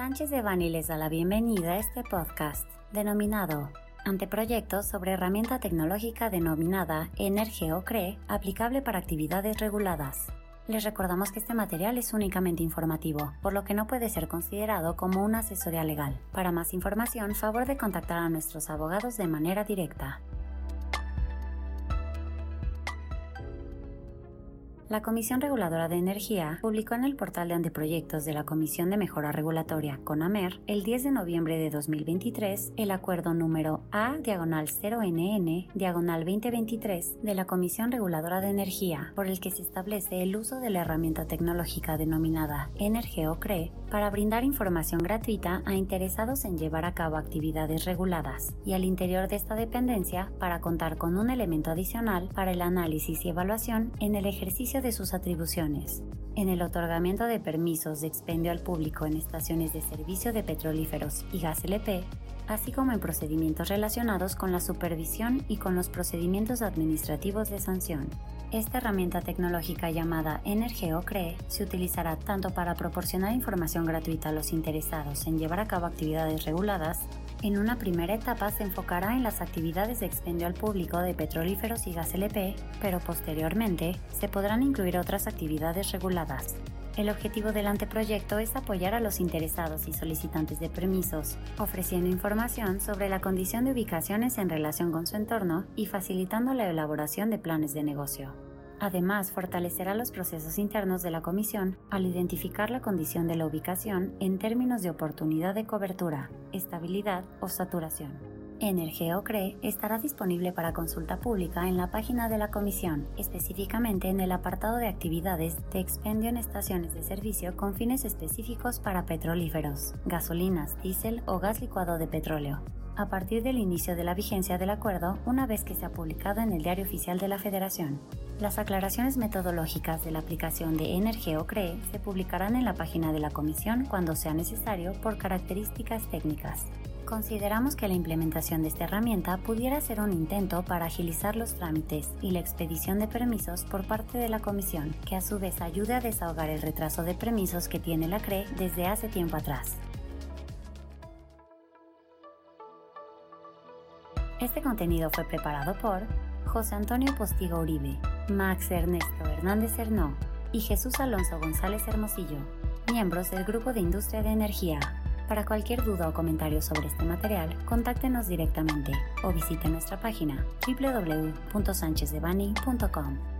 Sánchez de Bani les da la bienvenida a este podcast denominado Anteproyectos sobre herramienta tecnológica denominada Energeo CRE aplicable para actividades reguladas. Les recordamos que este material es únicamente informativo, por lo que no puede ser considerado como una asesoría legal. Para más información, favor de contactar a nuestros abogados de manera directa. La Comisión Reguladora de Energía publicó en el portal de anteproyectos de la Comisión de Mejora Regulatoria, CONAMER, el 10 de noviembre de 2023, el acuerdo número A, diagonal 0NN, diagonal 2023, de la Comisión Reguladora de Energía, por el que se establece el uso de la herramienta tecnológica denominada Energeo-CRE para brindar información gratuita a interesados en llevar a cabo actividades reguladas, y al interior de esta dependencia para contar con un elemento adicional para el análisis y evaluación en el ejercicio de sus atribuciones, en el otorgamiento de permisos de expendio al público en estaciones de servicio de petrolíferos y gas LP, así como en procedimientos relacionados con la supervisión y con los procedimientos administrativos de sanción. Esta herramienta tecnológica llamada Energeo CRE se utilizará tanto para proporcionar información gratuita a los interesados en llevar a cabo actividades reguladas, en una primera etapa se enfocará en las actividades de expendio al público de petrolíferos y gas LP, pero posteriormente se podrán incluir otras actividades reguladas. El objetivo del anteproyecto es apoyar a los interesados y solicitantes de permisos, ofreciendo información sobre la condición de ubicaciones en relación con su entorno y facilitando la elaboración de planes de negocio. Además, fortalecerá los procesos internos de la Comisión al identificar la condición de la ubicación en términos de oportunidad de cobertura, estabilidad o saturación. Energeo CRE estará disponible para consulta pública en la página de la Comisión, específicamente en el apartado de actividades de expendio en estaciones de servicio con fines específicos para petrolíferos, gasolinas, diésel o gas licuado de petróleo, a partir del inicio de la vigencia del acuerdo una vez que sea publicado en el Diario Oficial de la Federación. Las aclaraciones metodológicas de la aplicación de Energeo CRE se publicarán en la página de la Comisión cuando sea necesario por características técnicas. Consideramos que la implementación de esta herramienta pudiera ser un intento para agilizar los trámites y la expedición de permisos por parte de la Comisión, que a su vez ayude a desahogar el retraso de permisos que tiene la CRE desde hace tiempo atrás. Este contenido fue preparado por José Antonio Postigo Uribe, Max Ernesto Hernández Hernó y Jesús Alonso González Hermosillo, miembros del Grupo de Industria de Energía. Para cualquier duda o comentario sobre este material, contáctenos directamente o visite nuestra página www.sanchezdevani.com.